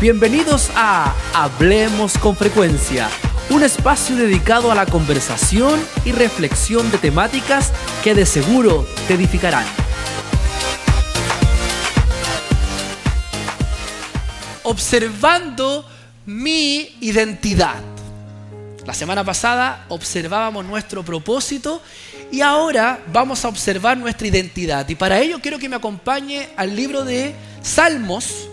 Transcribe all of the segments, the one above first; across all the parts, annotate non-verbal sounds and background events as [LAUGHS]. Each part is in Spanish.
Bienvenidos a Hablemos con Frecuencia, un espacio dedicado a la conversación y reflexión de temáticas que de seguro te edificarán. Observando mi identidad. La semana pasada observábamos nuestro propósito y ahora vamos a observar nuestra identidad. Y para ello quiero que me acompañe al libro de Salmos,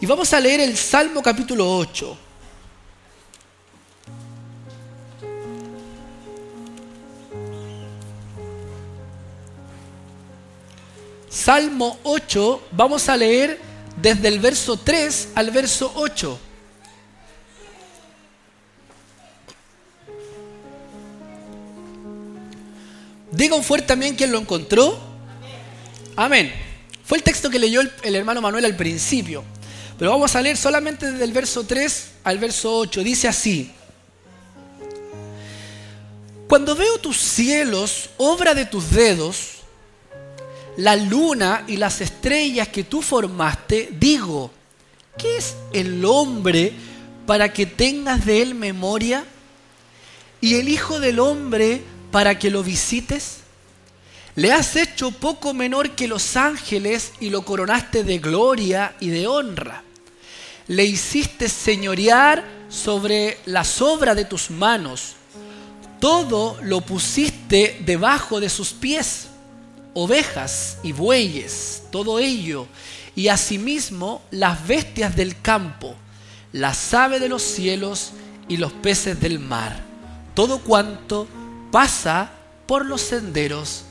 y vamos a leer el Salmo capítulo 8. Salmo 8, vamos a leer desde el verso 3 al verso 8. Diga un fuerte también quien lo encontró. Amén. Fue el texto que leyó el, el hermano Manuel al principio. Pero vamos a leer solamente desde el verso 3 al verso 8. Dice así. Cuando veo tus cielos, obra de tus dedos, la luna y las estrellas que tú formaste, digo, ¿qué es el hombre para que tengas de él memoria? ¿Y el Hijo del Hombre para que lo visites? Le has hecho poco menor que los ángeles y lo coronaste de gloria y de honra le hiciste señorear sobre la sobra de tus manos. Todo lo pusiste debajo de sus pies, ovejas y bueyes, todo ello, y asimismo las bestias del campo, las aves de los cielos y los peces del mar, todo cuanto pasa por los senderos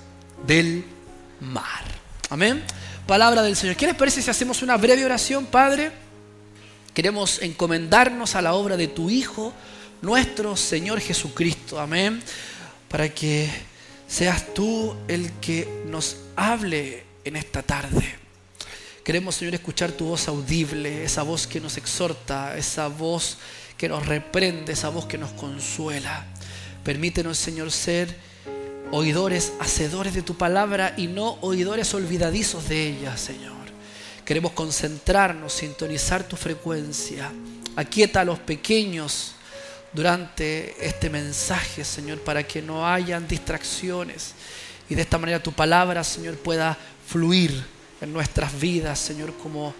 del mar. Amén. Palabra del Señor. ¿Qué les parece si hacemos una breve oración, Padre? Queremos encomendarnos a la obra de tu Hijo, nuestro Señor Jesucristo. Amén. Para que seas tú el que nos hable en esta tarde. Queremos, Señor, escuchar tu voz audible, esa voz que nos exhorta, esa voz que nos reprende, esa voz que nos consuela. Permítenos, Señor, ser oidores, hacedores de tu palabra y no oidores olvidadizos de ella, Señor. Queremos concentrarnos, sintonizar tu frecuencia. Aquieta a los pequeños durante este mensaje, Señor, para que no hayan distracciones. Y de esta manera tu palabra, Señor, pueda fluir en nuestras vidas, Señor, como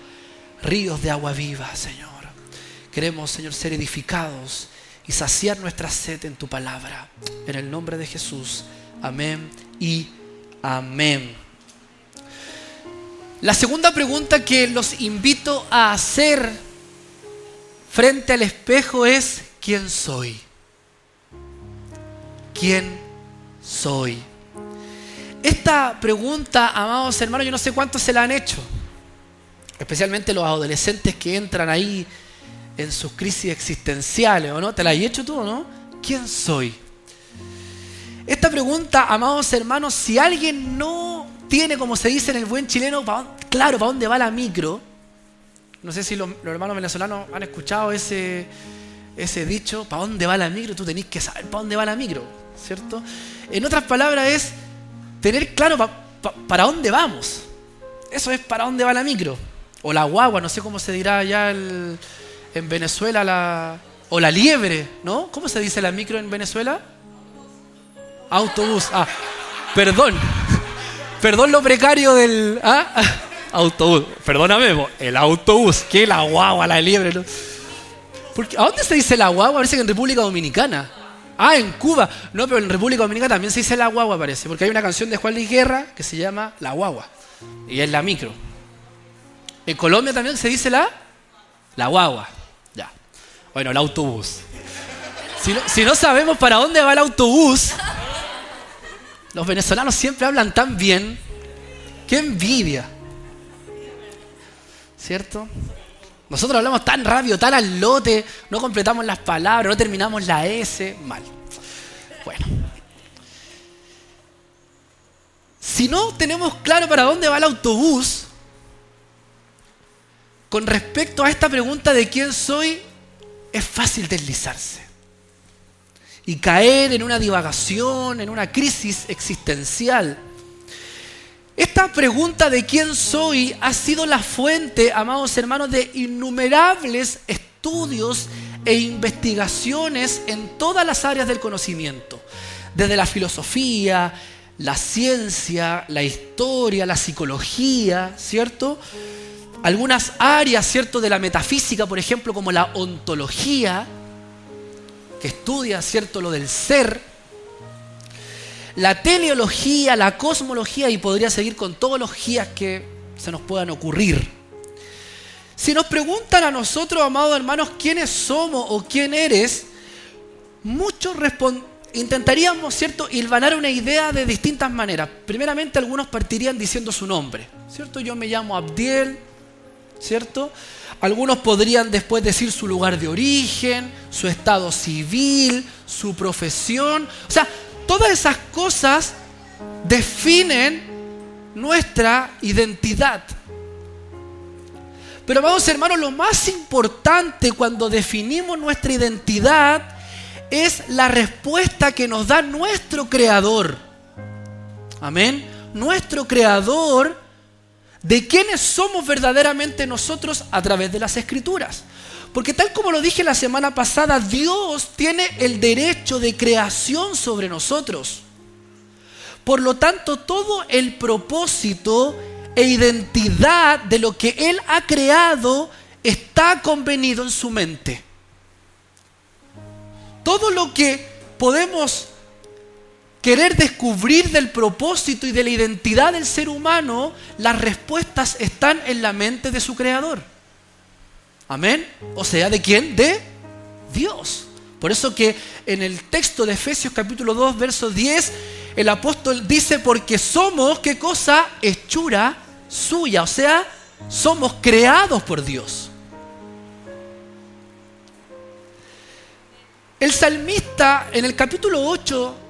ríos de agua viva, Señor. Queremos, Señor, ser edificados y saciar nuestra sed en tu palabra. En el nombre de Jesús. Amén y amén. La segunda pregunta que los invito a hacer frente al espejo es, ¿quién soy? ¿Quién soy? Esta pregunta, amados hermanos, yo no sé cuántos se la han hecho, especialmente los adolescentes que entran ahí en sus crisis existenciales, ¿o no? ¿Te la has hecho tú, no? ¿Quién soy? Esta pregunta, amados hermanos, si alguien no tiene, como se dice en el buen chileno, claro, para dónde va la micro. No sé si los, hermanos venezolanos han escuchado ese, ese dicho, ¿para dónde va la micro? Tú tenés que saber para dónde va la micro, ¿cierto? En otras palabras es tener claro para dónde vamos. Eso es para dónde va la micro. O la guagua, no sé cómo se dirá allá en Venezuela, la, o la liebre, ¿no? ¿Cómo se dice la micro en Venezuela? Autobús. Ah, perdón. Perdón lo precario del ¿ah? [LAUGHS] autobús. Perdóname, el autobús, que la guagua, la liebre. Porque, ¿A dónde se dice la guagua? Parece que en República Dominicana. Ah, en Cuba. No, pero en República Dominicana también se dice la guagua, parece. Porque hay una canción de Juan Luis Guerra que se llama La guagua. Y es la micro. En Colombia también se dice la, la guagua. Ya. Bueno, el autobús. Si si no sabemos para dónde va el autobús, los venezolanos siempre hablan tan bien. ¡Qué envidia! ¿Cierto? Nosotros hablamos tan rápido, tan al lote, no completamos las palabras, no terminamos la S, mal. Bueno. Si no tenemos claro para dónde va el autobús, con respecto a esta pregunta de quién soy, es fácil deslizarse y caer en una divagación, en una crisis existencial. Esta pregunta de quién soy ha sido la fuente, amados hermanos, de innumerables estudios e investigaciones en todas las áreas del conocimiento, desde la filosofía, la ciencia, la historia, la psicología, ¿cierto? Algunas áreas, ¿cierto?, de la metafísica, por ejemplo, como la ontología, estudia, ¿cierto?, lo del ser, la teleología, la cosmología y podría seguir con todos los guías que se nos puedan ocurrir. Si nos preguntan a nosotros, amados hermanos, quiénes somos o quién eres, muchos intentaríamos, ¿cierto?, hilvanar una idea de distintas maneras. Primeramente, algunos partirían diciendo su nombre, ¿cierto? Yo me llamo Abdiel, ¿cierto? Algunos podrían después decir su lugar de origen, su estado civil, su profesión. O sea, Todas esas cosas definen nuestra identidad. Pero vamos hermanos, lo más importante cuando definimos nuestra identidad es la respuesta que nos da nuestro creador. Amén. Nuestro creador de quiénes somos verdaderamente nosotros a través de las escrituras. Porque tal como lo dije la semana pasada, Dios tiene el derecho de creación sobre nosotros. Por lo tanto, todo el propósito e identidad de lo que Él ha creado está convenido en su mente. Todo lo que podemos querer descubrir del propósito y de la identidad del ser humano, las respuestas están en la mente de su creador. Amén. O sea, ¿de quién? De Dios. Por eso que en el texto de Efesios capítulo 2, verso 10, el apóstol dice, porque somos, ¿qué cosa? Hechura suya. O sea, somos creados por Dios. El salmista en el capítulo 8,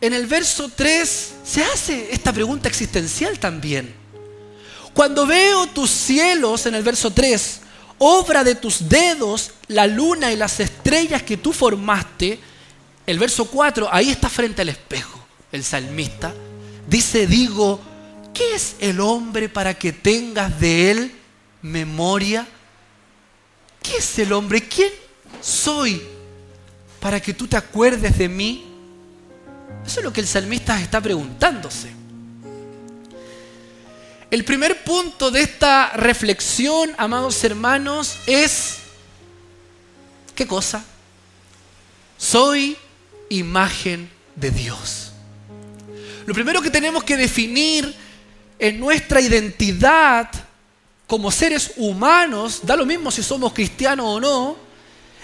en el verso 3, se hace esta pregunta existencial también. Cuando veo tus cielos, en el verso 3, obra de tus dedos, la luna y las estrellas que tú formaste, el verso 4, ahí está frente al espejo, el salmista, dice, digo, ¿qué es el hombre para que tengas de él memoria? ¿Qué es el hombre? ¿Quién soy para que tú te acuerdes de mí? Eso es lo que el salmista está preguntándose. El primer punto de esta reflexión, amados hermanos, es, ¿qué cosa? Soy imagen de Dios. Lo primero que tenemos que definir en nuestra identidad como seres humanos, da lo mismo si somos cristianos o no,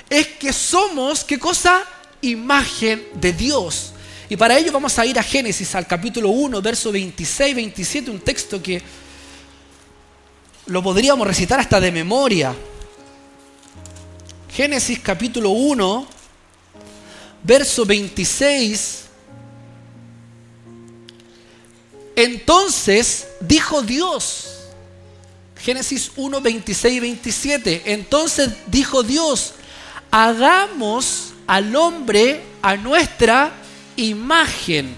es que somos, ¿qué cosa? Imagen de Dios. Y para ello vamos a ir a Génesis, al capítulo 1, verso 26, 27, un texto que lo podríamos recitar hasta de memoria. Génesis capítulo 1, verso 26. Entonces dijo Dios, Génesis 1, 26 y 27, entonces dijo Dios, hagamos al hombre a nuestra imagen,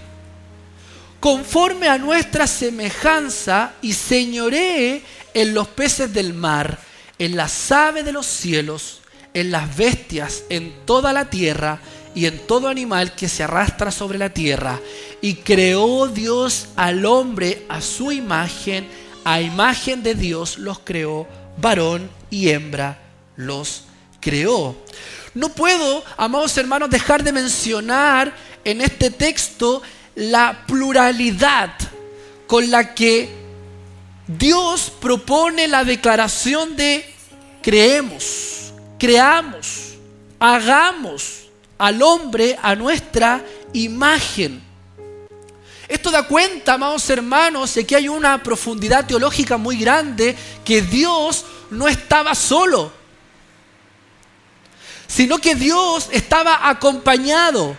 conforme a nuestra semejanza, y señoree en los peces del mar, en las aves de los cielos, en las bestias, en toda la tierra y en todo animal que se arrastra sobre la tierra. Y creó Dios al hombre a su imagen, a imagen de Dios los creó, varón y hembra los creó. No puedo, amados hermanos, dejar de mencionar en este texto la pluralidad con la que Dios propone la declaración de creemos, creamos, hagamos al hombre a nuestra imagen. Esto da cuenta, amados hermanos, de que hay una profundidad teológica muy grande, que Dios no estaba solo, sino que Dios estaba acompañado.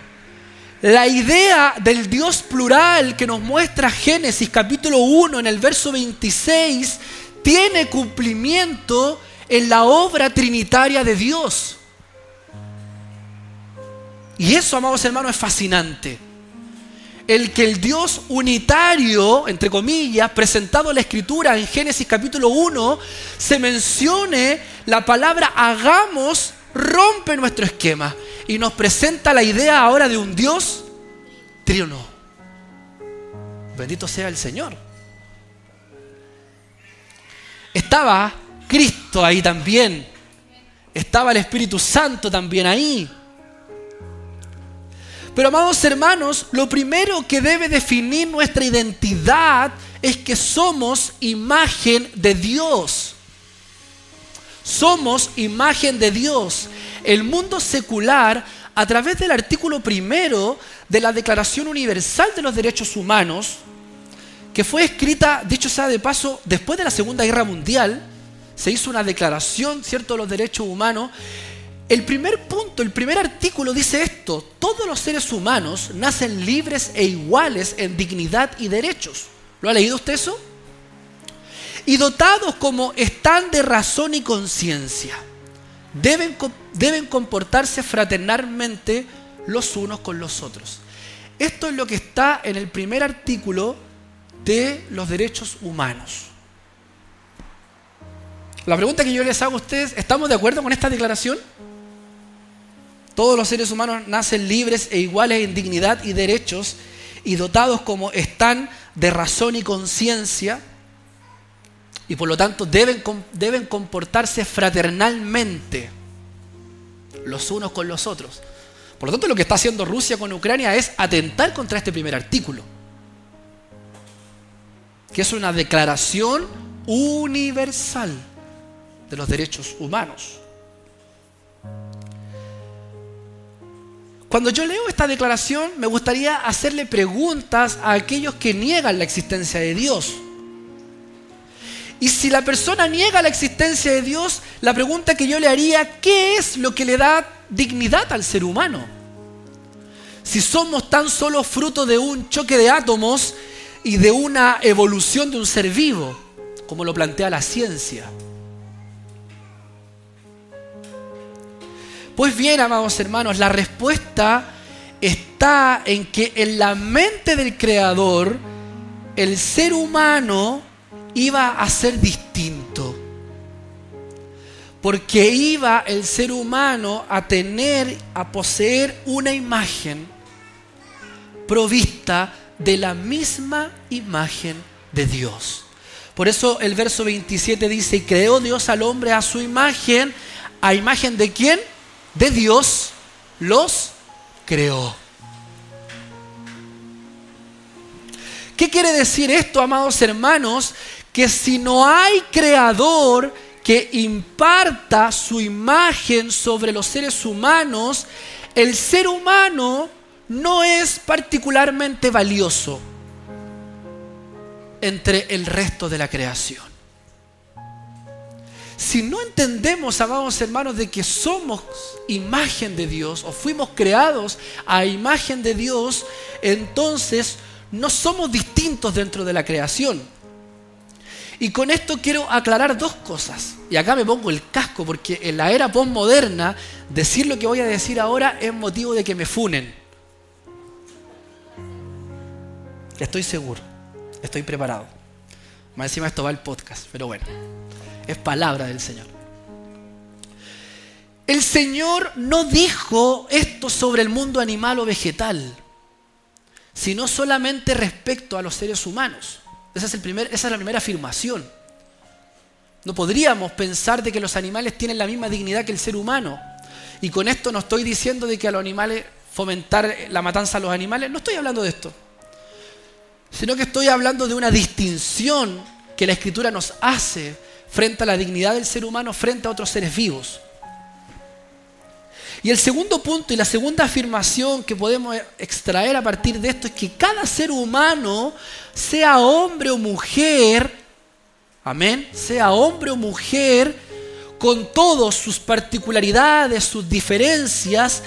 La idea del Dios plural que nos muestra Génesis capítulo 1 en el verso 26 tiene cumplimiento en la obra trinitaria de Dios. Y eso, amados hermanos, es fascinante. el que el Dios unitario, entre comillas, presentado en la Escritura en Génesis capítulo 1, se mencione la palabra hagamos, rompe nuestro esquema y nos presenta la idea ahora de un Dios trino. Bendito sea el Señor. Estaba Cristo ahí también. Estaba el Espíritu Santo también ahí. Pero amados hermanos, lo primero que debe definir nuestra identidad es que somos imagen de Dios. Somos imagen de Dios. El mundo secular, a través del artículo primero de la Declaración Universal de los Derechos Humanos, que fue escrita, dicho sea de paso, después de la Segunda Guerra Mundial, se hizo una declaración, ¿cierto?, de los derechos humanos, el primer punto, el primer artículo dice esto, todos los seres humanos nacen libres e iguales en dignidad y derechos. ¿Lo ha leído usted eso? Y dotados como están de razón y conciencia, deben, deben comportarse fraternalmente los unos con los otros. Esto es lo que está en el primer artículo de los derechos humanos. La pregunta que yo les hago a ustedes, ¿estamos de acuerdo con esta declaración? Todos los seres humanos nacen libres e iguales en dignidad y derechos y dotados como están de razón y conciencia y por lo tanto deben, deben comportarse fraternalmente los unos con los otros. Por lo tanto, lo que está haciendo Rusia con Ucrania es atentar contra este primer artículo, que es una declaración universal de los derechos humanos. Cuando yo leo esta declaración, me gustaría hacerle preguntas a aquellos que niegan la existencia de Dios. Y si la persona niega la existencia de Dios, la pregunta que yo le haría, ¿qué es lo que le da dignidad al ser humano? Si somos tan solo fruto de un choque de átomos y de una evolución de un ser vivo, como lo plantea la ciencia. Pues bien, amados hermanos, la respuesta está en que en la mente del Creador el ser humano iba a ser distinto. Porque iba el ser humano a tener, a poseer una imagen provista de la misma imagen de Dios. Por eso el verso 27 dice, y creó Dios al hombre a su imagen, a imagen de quién? de Dios los creó. ¿Qué quiere decir esto, amados hermanos? Que si no hay creador que imparta su imagen sobre los seres humanos, el ser humano no es particularmente valioso entre el resto de la creación. Si no entendemos, amados hermanos, de que somos imagen de Dios o fuimos creados a imagen de Dios, entonces no somos distintos dentro de la creación. Y con esto quiero aclarar dos cosas. Y acá me pongo el casco porque en la era postmoderna decir lo que voy a decir ahora es motivo de que me funen. Estoy seguro, estoy preparado. Más encima esto va el podcast, pero bueno es palabra del Señor. El Señor no dijo esto sobre el mundo animal o vegetal, sino solamente respecto a los seres humanos. Esa es, el primer, esa es la primera afirmación. No podríamos pensar de que los animales tienen la misma dignidad que el ser humano. Y con esto no estoy diciendo de que a los animales fomentar la matanza a los animales, no estoy hablando de esto. Sino que estoy hablando de una distinción que la escritura nos hace frente a la dignidad del ser humano frente a otros seres vivos. Y el segundo punto y la segunda afirmación que podemos extraer a partir de esto es que cada ser humano, sea hombre o mujer, amén, sea hombre o mujer, con todas sus particularidades, sus diferencias,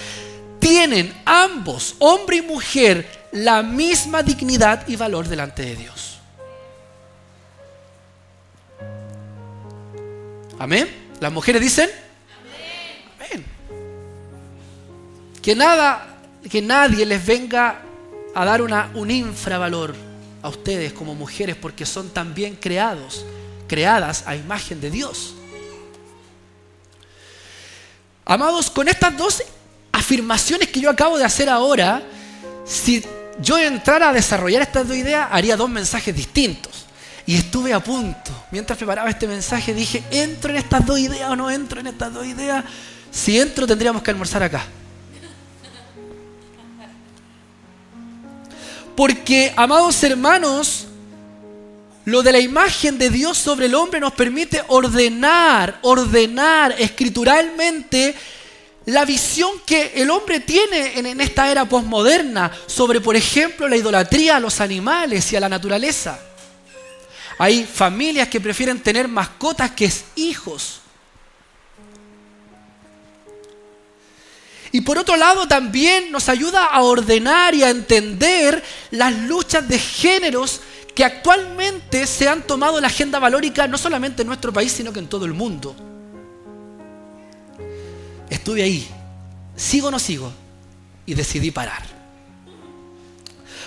tienen ambos, hombre y mujer, la misma dignidad y valor delante de Dios. Amén. Las mujeres dicen Que nada, que nadie les venga a dar una, un infravalor a ustedes como mujeres porque son también creados, creadas a imagen de Dios. Amados, con estas dos afirmaciones que yo acabo de hacer ahora, si yo entrara a desarrollar estas dos ideas, haría dos mensajes distintos. Y estuve a punto. Mientras preparaba este mensaje dije, ¿entro en estas dos ideas o no entro en estas dos ideas? Si entro tendríamos que almorzar acá. Porque, amados hermanos, lo de la imagen de Dios sobre el hombre nos permite ordenar, ordenar escrituralmente la visión que el hombre tiene en, esta era posmoderna sobre, por ejemplo, la idolatría a los animales y a la naturaleza. Hay familias que prefieren tener mascotas que hijos. Y por otro lado también nos ayuda a ordenar y a entender las luchas de géneros que actualmente se han tomado la agenda valórica no solamente en nuestro país, sino que en todo el mundo. Estuve ahí, sigo o no sigo, y decidí parar.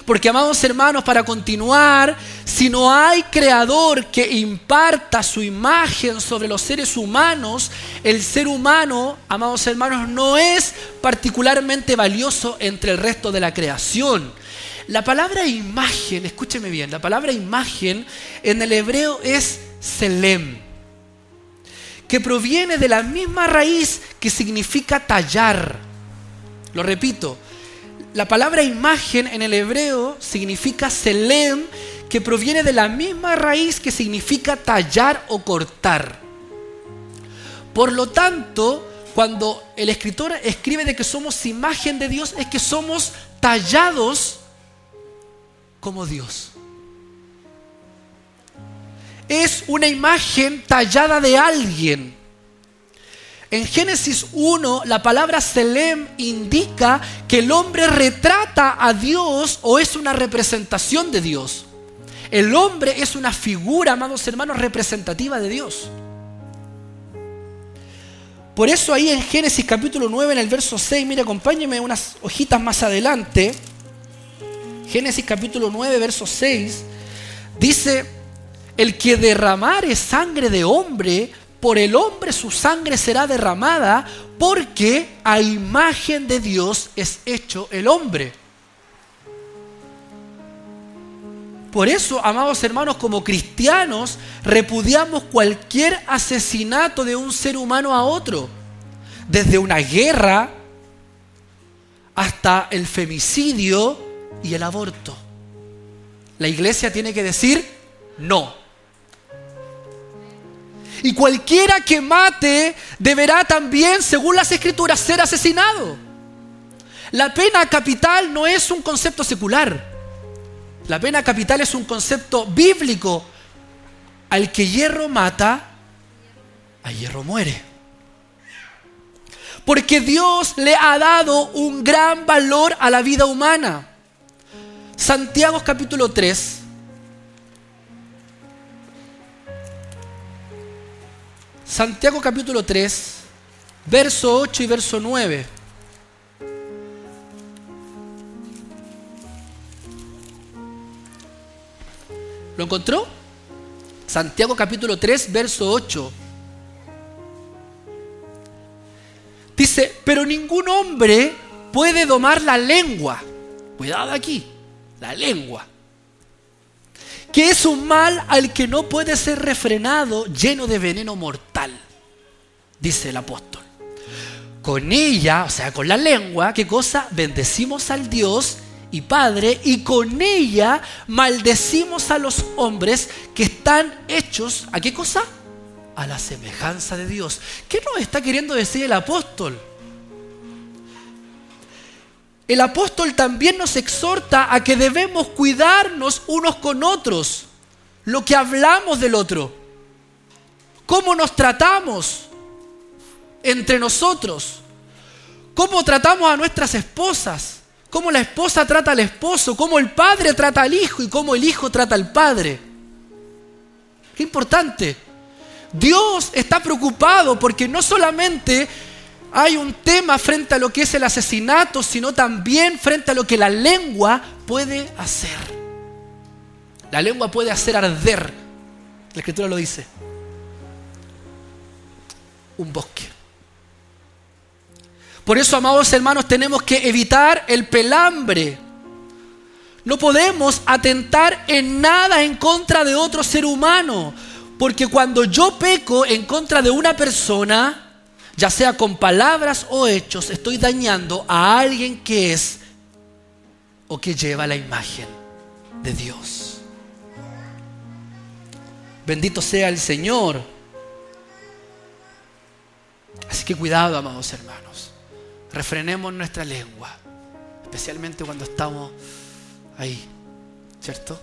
Porque, amados hermanos, para continuar, si no hay creador que imparta su imagen sobre los seres humanos, el ser humano, amados hermanos, no es particularmente valioso entre el resto de la creación. La palabra imagen, escúcheme bien, la palabra imagen en el hebreo es selem que proviene de la misma raíz que significa tallar. Lo repito, la palabra imagen en el hebreo significa selem, que proviene de la misma raíz que significa tallar o cortar. Por lo tanto, cuando el escritor escribe de que somos imagen de Dios, es que somos tallados como Dios es una imagen tallada de alguien. En Génesis 1, la palabra Selem indica que el hombre retrata a Dios o es una representación de Dios. El hombre es una figura, amados hermanos, representativa de Dios. Por eso ahí en Génesis capítulo 9, en el verso 6, mire, acompáñeme unas hojitas más adelante. Génesis capítulo 9, verso 6, dice, el que derramare sangre de hombre, por el hombre su sangre será derramada, porque a imagen de Dios es hecho el hombre. Por eso, amados hermanos, como cristianos, repudiamos cualquier asesinato de un ser humano a otro, desde una guerra hasta el femicidio y el aborto. La iglesia tiene que decir no. Y cualquiera que mate deberá también, según las escrituras, ser asesinado. La pena capital no es un concepto secular. La pena capital es un concepto bíblico. Al que hierro mata, a hierro muere. Porque Dios le ha dado un gran valor a la vida humana. Santiago capítulo 3, Santiago capítulo 3, verso 8 y verso 9. ¿Lo encontró? Santiago capítulo 3, verso 8. Dice, pero ningún hombre puede domar la lengua. Cuidado aquí, la lengua que es un mal al que no puede ser refrenado, lleno de veneno mortal, dice el apóstol. Con ella, o sea, con la lengua, ¿qué cosa? Bendecimos al Dios y Padre y con ella maldecimos a los hombres que están hechos, ¿a qué cosa? A la semejanza de Dios. ¿Qué nos está queriendo decir el apóstol? El apóstol también nos exhorta a que debemos cuidarnos unos con otros, lo que hablamos del otro, cómo nos tratamos entre nosotros, cómo tratamos a nuestras esposas, cómo la esposa trata al esposo, cómo el padre trata al hijo y cómo el hijo trata al padre. Qué importante. Dios está preocupado porque no solamente hay un tema frente a lo que es el asesinato, sino también frente a lo que la lengua puede hacer. La lengua puede hacer arder, la escritura lo dice, un bosque. Por eso, amados hermanos, tenemos que evitar el pelambre. No podemos atentar en nada en contra de otro ser humano, porque cuando yo peco en contra de una persona, ya sea con palabras o hechos, estoy dañando a alguien que es o que lleva la imagen de Dios. Bendito sea el Señor. Así que cuidado, amados hermanos. Refrenemos nuestra lengua, especialmente cuando estamos ahí, ¿cierto?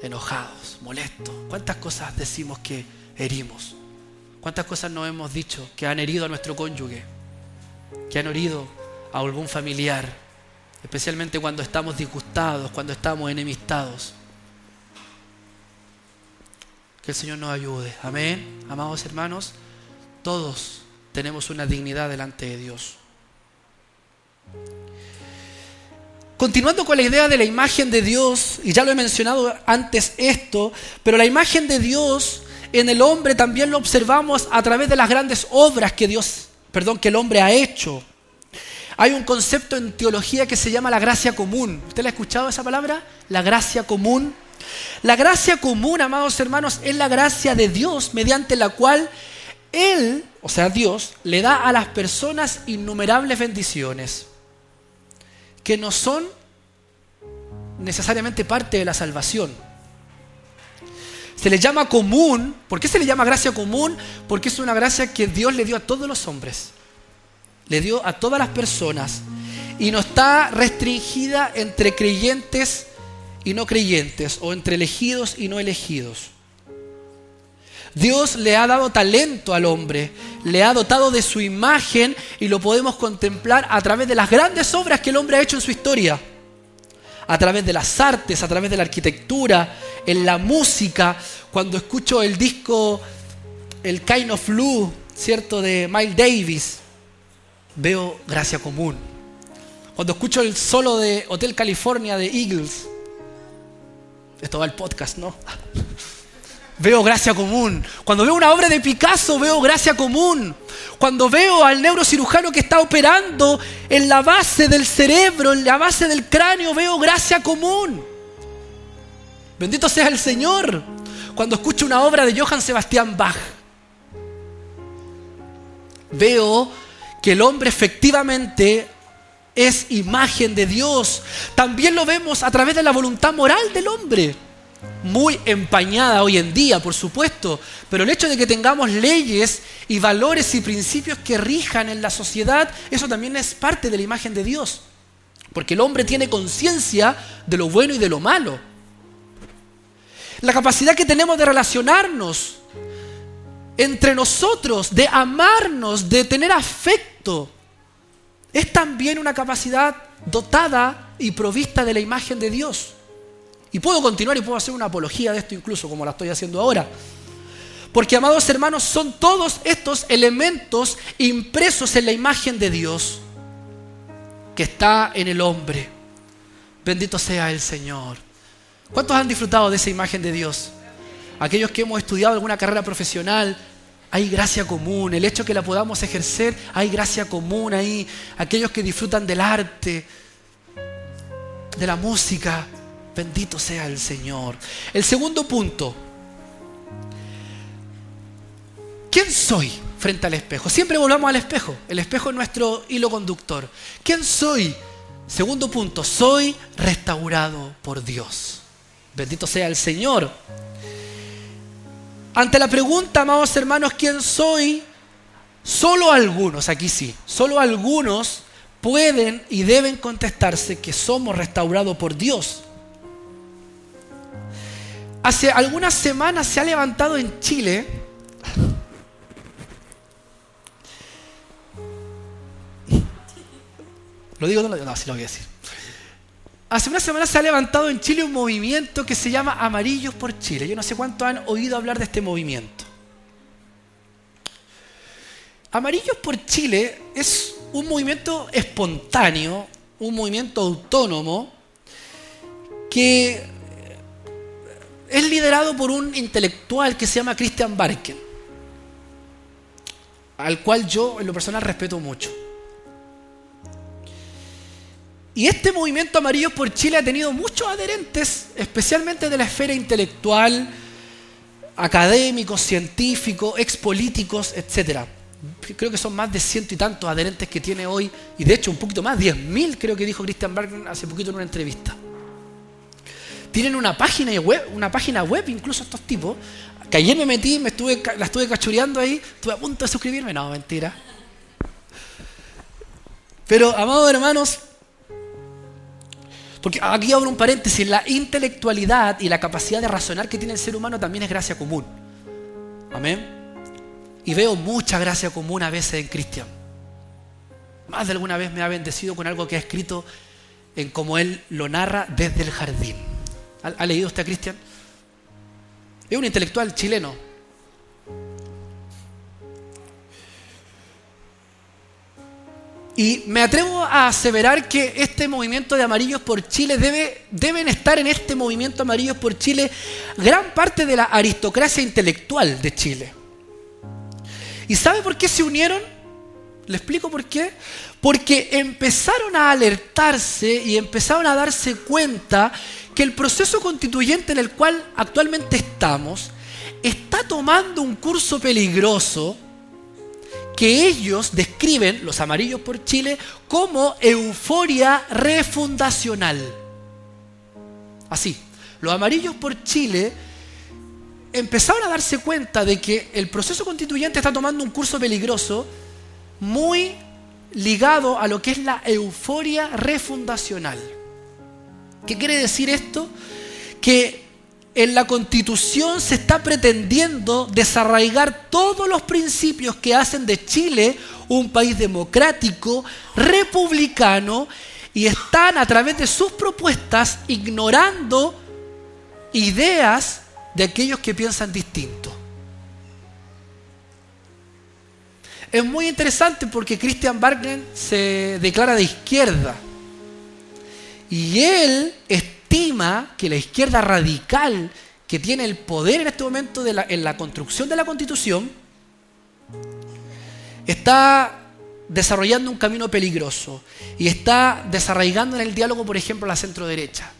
Enojados, molestos. ¿Cuántas cosas decimos que herimos? ¿Cuántas cosas nos hemos dicho que han herido a nuestro cónyuge? Que han herido a algún familiar, especialmente cuando estamos disgustados, cuando estamos enemistados. Que el Señor nos ayude. Amén. Amados hermanos, todos tenemos una dignidad delante de Dios. Continuando con la idea de la imagen de Dios, y ya lo he mencionado antes esto, pero la imagen de Dios en el hombre también lo observamos a través de las grandes obras que Dios, perdón, que el hombre ha hecho. Hay un concepto en teología que se llama la gracia común. ¿Usted la ha escuchado esa palabra? La gracia común. La gracia común, amados hermanos, es la gracia de Dios mediante la cual Él, o sea Dios, le da a las personas innumerables bendiciones que no son necesariamente parte de la salvación. Se le llama común. ¿Por qué se le llama gracia común? Porque es una gracia que Dios le dio a todos los hombres. Le dio a todas las personas. Y no está restringida entre creyentes y no creyentes, o entre elegidos y no elegidos. Dios le ha dado talento al hombre, le ha dotado de su imagen y lo podemos contemplar a través de las grandes obras que el hombre ha hecho en su historia a través de las artes, a través de la arquitectura, en la música. Cuando escucho el disco El Kind of Blue, ¿cierto? De Miles Davis, veo gracia común. Cuando escucho el solo de Hotel California de Eagles, esto va al podcast, ¿no? Veo gracia común. Cuando veo una obra de Picasso, veo gracia común. Cuando veo al neurocirujano que está operando en la base del cerebro, en la base del cráneo, veo gracia común. Bendito sea el Señor. Cuando escucho una obra de Johann Sebastian Bach, veo que el hombre efectivamente es imagen de Dios. También lo vemos a través de la voluntad moral del hombre muy empañada hoy en día, por supuesto, pero el hecho de que tengamos leyes y valores y principios que rijan en la sociedad, eso también es parte de la imagen de Dios, porque el hombre tiene conciencia de lo bueno y de lo malo. La capacidad que tenemos de relacionarnos entre nosotros, de amarnos, de tener afecto, es también una capacidad dotada y provista de la imagen de Dios. Y puedo continuar y puedo hacer una apología de esto incluso como la estoy haciendo ahora. Porque, amados hermanos, son todos estos elementos impresos en la imagen de Dios que está en el hombre. Bendito sea el Señor. ¿Cuántos han disfrutado de esa imagen de Dios? Aquellos que hemos estudiado alguna carrera profesional, hay gracia común. El hecho que la podamos ejercer, hay gracia común ahí. Aquellos que disfrutan del arte, de la música, Bendito sea el Señor. El segundo punto. ¿Quién soy frente al espejo? Siempre volvamos al espejo. El espejo es nuestro hilo conductor. ¿Quién soy? Segundo punto, soy restaurado por Dios. Bendito sea el Señor. Ante la pregunta, amados hermanos, ¿quién soy? Solo algunos, aquí sí, solo algunos pueden y deben contestarse que somos restaurados por Dios. Hace algunas semanas se ha levantado en Chile ¿Lo digo? No, no, no sí lo voy a decir. Hace unas semanas se ha levantado en Chile un movimiento que se llama Amarillos por Chile. Yo no sé cuánto han oído hablar de este movimiento. Amarillos por Chile es un movimiento espontáneo, un movimiento autónomo que es liderado por un intelectual que se llama Christian Barken, al cual yo en lo personal respeto mucho. Y este movimiento Amarillos por Chile ha tenido muchos adherentes, especialmente de la esfera intelectual, académicos, científicos, expolíticos, etc. Creo que son más de ciento y tantos adherentes que tiene hoy, y de hecho un poquito más, diez mil creo que dijo Christian Bergman hace poquito en una entrevista. Tienen una página web, una página web incluso estos tipos, que ayer me metí, me estuve, la estuve cachureando ahí, estuve a punto de suscribirme, no, mentira. Pero, amados hermanos, porque aquí abro un paréntesis, la intelectualidad y la capacidad de razonar que tiene el ser humano también es gracia común. Amén. Y veo mucha gracia común a veces en Cristian. Más de alguna vez me ha bendecido con algo que ha escrito en como él lo narra desde el jardín. ¿Ha, leído usted a Cristian? Es un intelectual chileno, Y me atrevo a aseverar que este movimiento de Amarillos por Chile debe, deben estar en este movimiento Amarillos por Chile gran parte de la aristocracia intelectual de Chile. ¿Y sabe por qué se unieron? ¿Le explico por qué? Porque empezaron a alertarse y empezaron a darse cuenta que el proceso constituyente en el cual actualmente estamos está tomando un curso peligroso que ellos describen, los amarillos por Chile, como euforia refundacional. Así, los amarillos por Chile empezaron a darse cuenta de que el proceso constituyente está tomando un curso peligroso muy ligado a lo que es la euforia refundacional. ¿Qué quiere decir esto? Que en la constitución se está pretendiendo desarraigar todos los principios que hacen de Chile un país democrático, republicano, y están a través de sus propuestas ignorando ideas de aquellos que piensan distinto. Es muy interesante porque Christian Wagner se declara de izquierda y él que la izquierda radical, que tiene el poder en este momento en la construcción de la constitución, está desarrollando un camino peligroso y está desarraigando en el diálogo, por ejemplo, la centro derecha.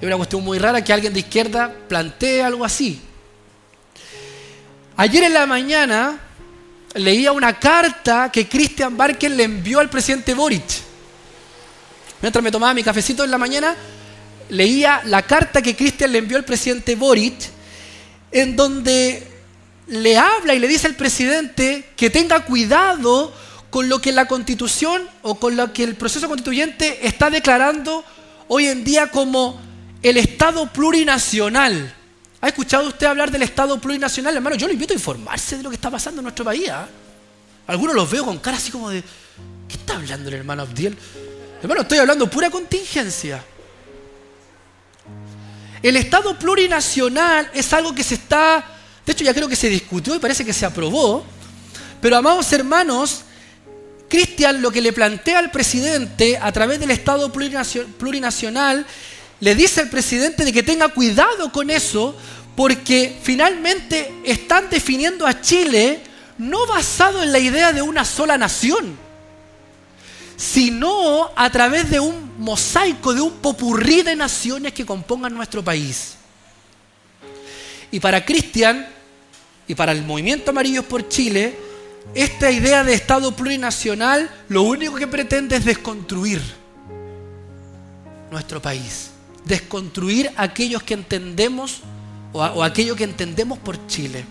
Es una cuestión muy rara que alguien de izquierda plantee algo así. Ayer en la mañana leía una carta que Christian Barker le envió al presidente Boric Mientras me tomaba mi cafecito en la mañana, leía la carta que Cristian le envió al presidente Boric, en donde le habla y le dice al presidente que tenga cuidado con lo que la constitución o con lo que el proceso constituyente está declarando hoy en día como el Estado plurinacional. ¿Ha escuchado usted hablar del Estado plurinacional? Hermano, yo le invito a informarse de lo que está pasando en nuestro país. ¿ah? Algunos los veo con cara así como de, ¿qué está hablando el hermano Abdiel? Hermano, estoy hablando pura contingencia. El Estado plurinacional es algo que se está, de hecho ya creo que se discutió y parece que se aprobó, pero amados hermanos, Cristian lo que le plantea al presidente a través del Estado plurinacional, le dice al presidente de que tenga cuidado con eso, porque finalmente están definiendo a Chile no basado en la idea de una sola nación, sino a través de un mosaico, de un popurrí de naciones que compongan nuestro país. Y para Cristian y para el movimiento Amarillos por Chile, esta idea de Estado plurinacional lo único que pretende es desconstruir nuestro país, desconstruir aquellos que entendemos o, o aquello que entendemos por Chile.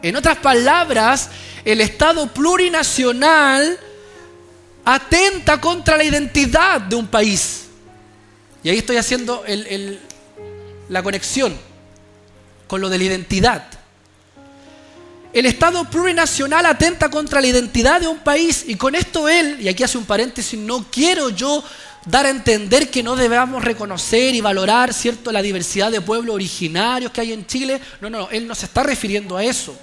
En otras palabras, el Estado plurinacional atenta contra la identidad de un país. Y ahí estoy haciendo la conexión con lo de la identidad. El Estado plurinacional atenta contra la identidad de un país y con esto él, y aquí hace un paréntesis, no quiero yo dar a entender que no debamos reconocer y valorar, ¿cierto?, la diversidad de pueblos originarios que hay en Chile. No, no, no, él no se está refiriendo a eso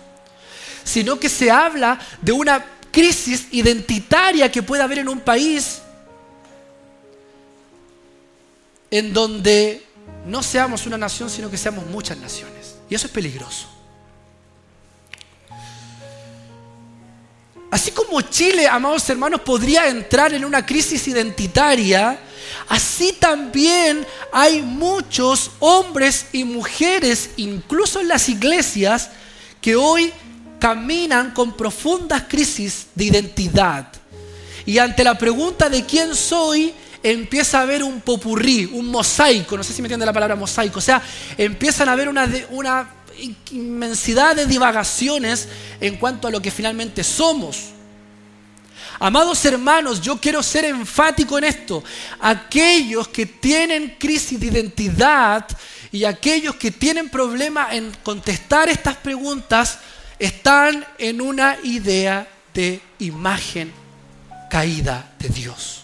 sino que se habla de una crisis identitaria que puede haber en un país en donde no seamos una nación, sino que seamos muchas naciones. Y eso es peligroso. Así como Chile, amados hermanos, podría entrar en una crisis identitaria, así también hay muchos hombres y mujeres, incluso en las iglesias, que hoy caminan con profundas crisis de identidad. Y ante la pregunta de quién soy, empieza a haber un popurrí, un mosaico, no sé si me entiende la palabra mosaico, o sea, empiezan a haber una, una inmensidad de divagaciones en cuanto a lo que finalmente somos. Amados hermanos, yo quiero ser enfático en esto. Aquellos que tienen crisis de identidad y aquellos que tienen problema en contestar estas preguntas están en una idea de imagen caída de Dios.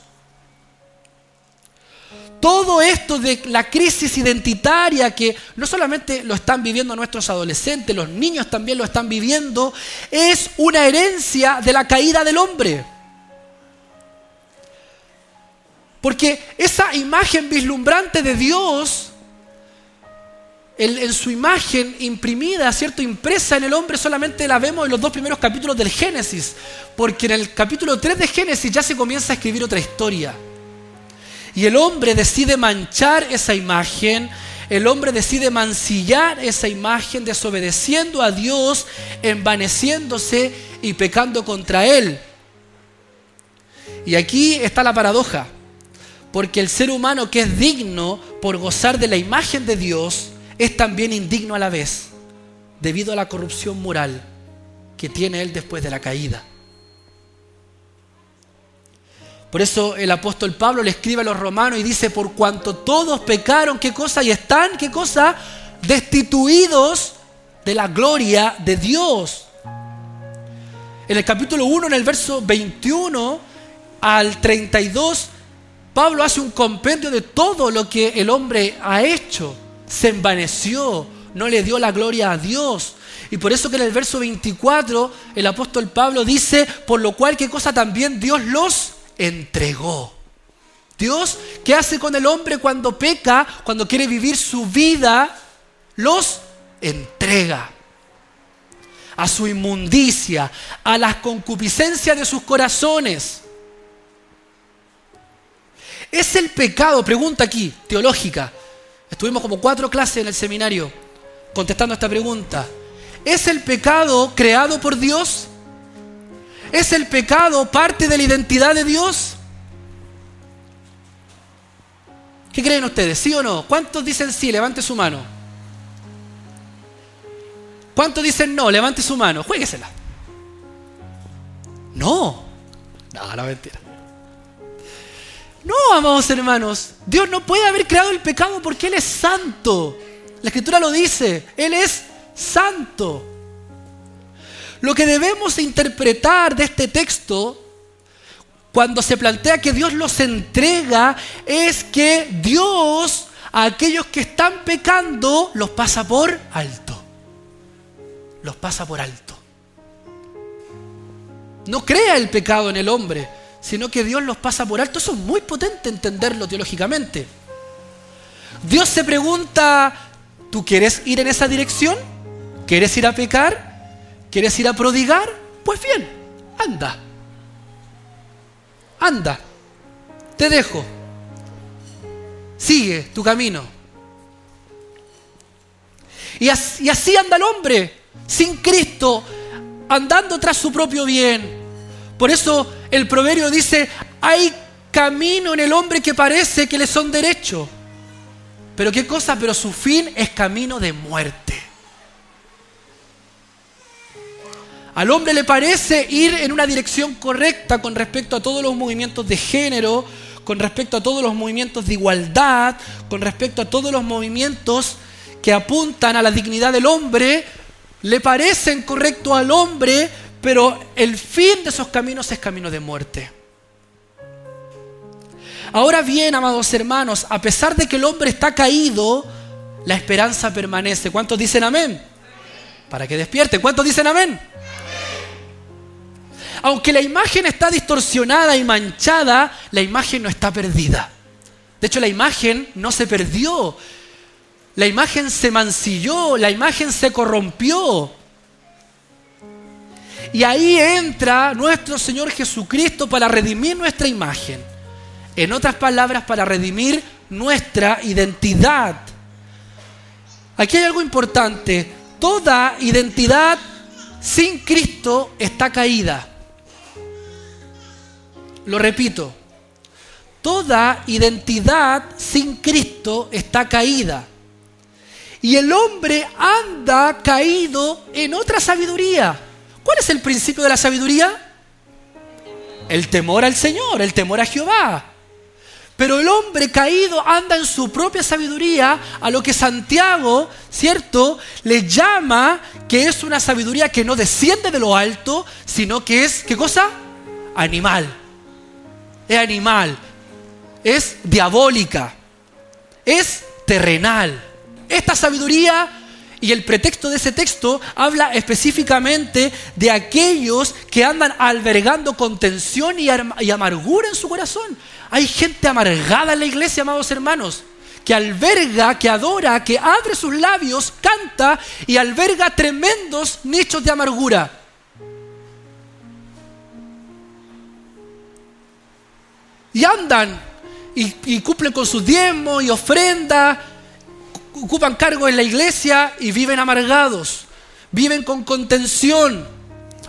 Todo esto de la crisis identitaria que no solamente lo están viviendo nuestros adolescentes, los niños también lo están viviendo, es una herencia de la caída del hombre. Porque esa imagen vislumbrante de Dios, en su imagen imprimida, ¿cierto? Impresa en el hombre, solamente la vemos en los dos primeros capítulos del Génesis. Porque en el capítulo 3 de Génesis ya se comienza a escribir otra historia. Y el hombre decide manchar esa imagen, el hombre decide mancillar esa imagen, desobedeciendo a Dios, envaneciéndose y pecando contra Él. Y aquí está la paradoja, porque el ser humano que es digno por gozar de la imagen de Dios es también indigno a la vez, debido a la corrupción moral que tiene Él después de la caída. Por eso el apóstol Pablo le escribe a los romanos y dice, por cuanto todos pecaron, ¿qué cosa? Y están, ¿qué cosa? Destituidos de la gloria de Dios. En el capítulo 1, en el verso 21 al 32, Pablo hace un compendio de todo lo que el hombre ha hecho. Se envaneció, no le dio la gloria a Dios. Y por eso que en el verso 24 el apóstol Pablo dice, por lo cual qué cosa también Dios los entregó. Dios, ¿qué hace con el hombre cuando peca, cuando quiere vivir su vida? Los entrega a su inmundicia, a las concupiscencias de sus corazones. ¿Es el pecado, pregunta aquí, teológica? Estuvimos como cuatro clases en el seminario contestando esta pregunta. ¿Es el pecado creado por Dios? ¿Es el pecado parte de la identidad de Dios? ¿Qué creen ustedes? ¿Sí o no? ¿Cuántos dicen sí? Levante su mano. ¿Cuántos dicen no? Levante su mano. Juéguesela. No. No, la mentira. No, amados hermanos. Dios no puede haber creado el pecado porque Él es santo. La escritura lo dice. Él es santo. Lo que debemos interpretar de este texto, cuando se plantea que Dios los entrega, es que Dios a aquellos que están pecando los pasa por alto. Los pasa por alto. No crea el pecado en el hombre, sino que Dios los pasa por alto. Eso es muy potente entenderlo teológicamente. Dios se pregunta, ¿tú quieres ir en esa dirección? ¿Quieres ir a pecar? ¿Quieres ir a prodigar? Pues bien, anda. Anda. Te dejo. Sigue tu camino. Y así, anda el hombre, sin Cristo, andando tras su propio bien. Por eso el proverbio dice, hay camino en el hombre que parece que le son derecho. Pero qué cosa, pero su fin es camino de muerte. Al hombre le parece ir en una dirección correcta con respecto a todos los movimientos de género, con respecto a todos los movimientos de igualdad, con respecto a todos los movimientos que apuntan a la dignidad del hombre, le parecen correctos al hombre, pero el fin de esos caminos es camino de muerte. Ahora bien, amados hermanos, a pesar de que el hombre está caído, la esperanza permanece. ¿Cuántos dicen amén? Para que despierte. ¿Cuántos dicen amén? aunque la imagen está distorsionada y manchada, la imagen no está perdida. De hecho, la imagen no se perdió. La imagen se mancilló, la imagen se corrompió. Y ahí entra nuestro Señor Jesucristo para redimir nuestra imagen. En otras palabras, para redimir nuestra identidad. Aquí hay algo importante. Toda identidad sin Cristo está caída. Lo repito. Toda identidad sin Cristo está caída. Y el hombre anda caído en otra sabiduría. ¿Cuál es el principio de la sabiduría? El temor al Señor, el temor a Jehová. Pero el hombre caído anda en su propia sabiduría a lo que Santiago, ¿cierto?, le llama que es una sabiduría que no desciende de lo alto, sino que es, ¿qué cosa? Animal. Es animal. Es diabólica. Es terrenal. Esta sabiduría y el pretexto de ese texto habla específicamente de aquellos que andan albergando contención y, amargura en su corazón. Hay gente amargada en la iglesia, amados hermanos, que alberga, que adora, que abre sus labios, canta y alberga tremendos nichos de amargura. Y andan y, cumplen con sus diezmos y ofrendas ocupan cargo en la iglesia y viven amargados, viven con contención.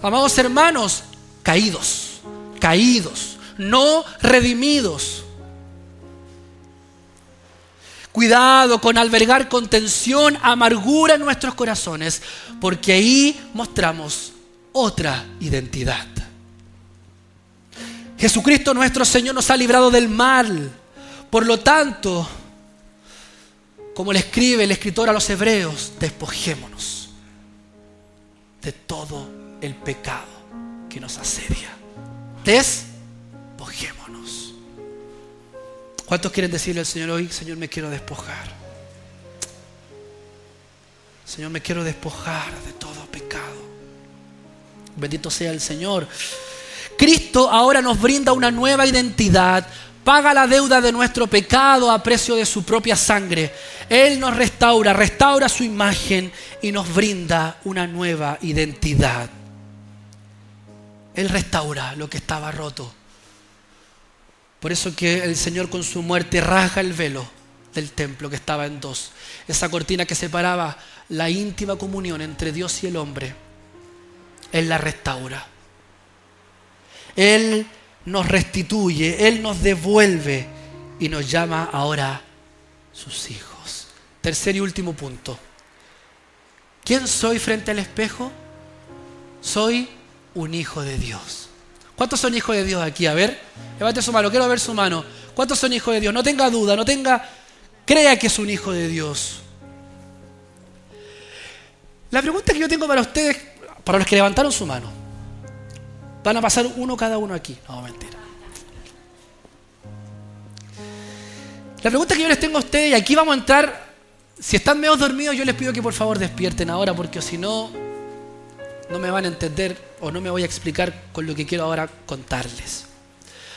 Amados hermanos, caídos, caídos, no redimidos. Cuidado con albergar contención, amargura en nuestros corazones, porque ahí mostramos otra identidad. Jesucristo nuestro Señor nos ha librado del mal. Por lo tanto, como le escribe el escritor a los hebreos, despojémonos de todo el pecado que nos asedia. Despojémonos. ¿Cuántos quieren decirle al Señor hoy, Señor, me quiero despojar? Señor, me quiero despojar de todo pecado. Bendito sea el Señor. Cristo ahora nos brinda una nueva identidad, paga la deuda de nuestro pecado a precio de su propia sangre. Él nos restaura, restaura su imagen y nos brinda una nueva identidad. Él restaura lo que estaba roto. Por eso que el Señor con su muerte rasga el velo del templo que estaba en dos. Esa cortina que separaba la íntima comunión entre Dios y el hombre. Él la restaura. Él nos restituye, Él nos devuelve y nos llama ahora sus hijos. Tercer y último punto. ¿Quién soy frente al espejo? Soy un hijo de Dios. ¿Cuántos son hijos de Dios aquí? A ver, levante su mano, quiero ver su mano. ¿Cuántos son hijos de Dios? No tenga duda, no tenga, crea que es un hijo de Dios. La pregunta que yo tengo para ustedes, para los que levantaron su mano, Van a pasar uno cada uno aquí. No, mentira. La pregunta que yo les tengo a ustedes, y aquí vamos a entrar, si están medio dormidos, yo les pido que por favor despierten ahora, porque si no, no me van a entender o no me voy a explicar con lo que quiero ahora contarles.